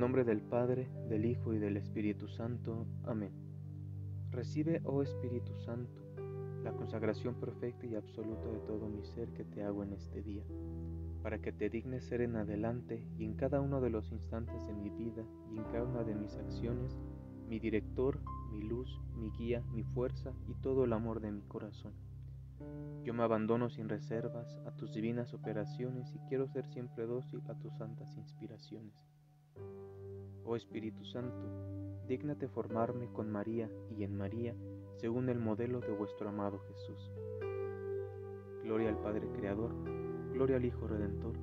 nombre del Padre, del Hijo y del Espíritu Santo. Amén. Recibe, oh Espíritu Santo, la consagración perfecta y absoluta de todo mi ser que te hago en este día, para que te dignes ser en adelante y en cada uno de los instantes de mi vida y en cada una de mis acciones, mi director, mi luz, mi guía, mi fuerza y todo el amor de mi corazón. Yo me abandono sin reservas a tus divinas operaciones y quiero ser siempre dócil a tus santas inspiraciones. Oh Espíritu Santo, dígnate formarme con María y en María, según el modelo de vuestro amado Jesús. Gloria al Padre Creador, gloria al Hijo Redentor,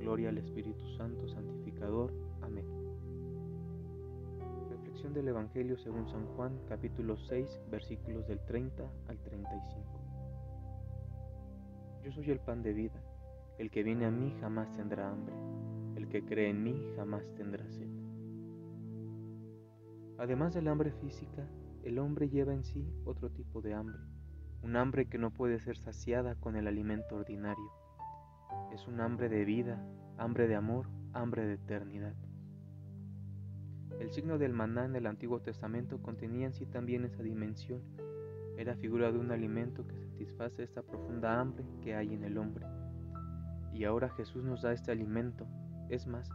gloria al Espíritu Santo Santificador. Amén. Reflexión del Evangelio según San Juan, capítulo 6, versículos del 30 al 35. Yo soy el pan de vida. El que viene a mí jamás tendrá hambre. Que cree en mí jamás tendrá sed. Además del hambre física, el hombre lleva en sí otro tipo de hambre, un hambre que no puede ser saciada con el alimento ordinario. Es un hambre de vida, hambre de amor, hambre de eternidad. El signo del maná en el Antiguo Testamento contenía en sí también esa dimensión. Era figura de un alimento que satisface esta profunda hambre que hay en el hombre. Y ahora Jesús nos da este alimento, es más,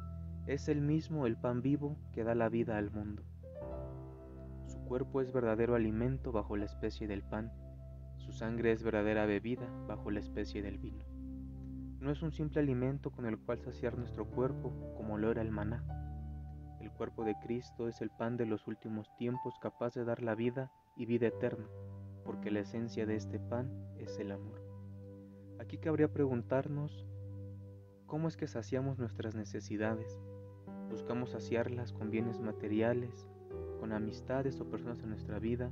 es el mismo el pan vivo que da la vida al mundo. Su cuerpo es verdadero alimento bajo la especie del pan, su sangre es verdadera bebida bajo la especie del vino. No es un simple alimento con el cual saciar nuestro cuerpo como lo era el maná. El cuerpo de Cristo es el pan de los últimos tiempos capaz de dar la vida y vida eterna porque la esencia de este pan es el amor. Aquí cabría preguntarnos cómo es que saciamos nuestras necesidades. Buscamos saciarlas con bienes materiales, con amistades o personas en nuestra vida,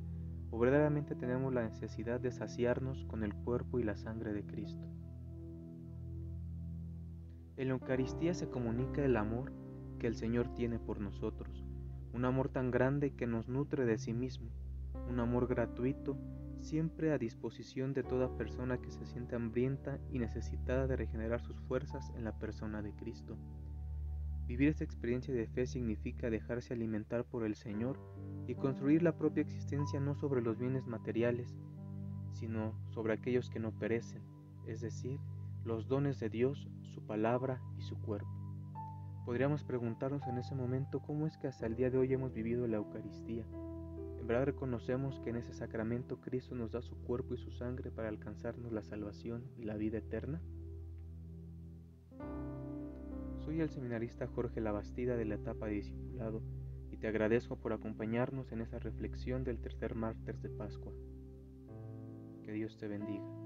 o verdaderamente tenemos la necesidad de saciarnos con el cuerpo y la sangre de Cristo. En la Eucaristía se comunica el amor que el Señor tiene por nosotros, un amor tan grande que nos nutre de sí mismo, un amor gratuito siempre a disposición de toda persona que se siente hambrienta y necesitada de regenerar sus fuerzas en la persona de Cristo. Vivir esta experiencia de fe significa dejarse alimentar por el Señor y construir la propia existencia no sobre los bienes materiales, sino sobre aquellos que no perecen, es decir, los dones de Dios, su palabra y su cuerpo. Podríamos preguntarnos en ese momento cómo es que hasta el día de hoy hemos vivido la Eucaristía ¿En reconocemos que en ese sacramento Cristo nos da su cuerpo y su sangre para alcanzarnos la salvación y la vida eterna? Soy el seminarista Jorge Labastida de la etapa de discipulado y te agradezco por acompañarnos en esa reflexión del tercer martes de Pascua. Que Dios te bendiga.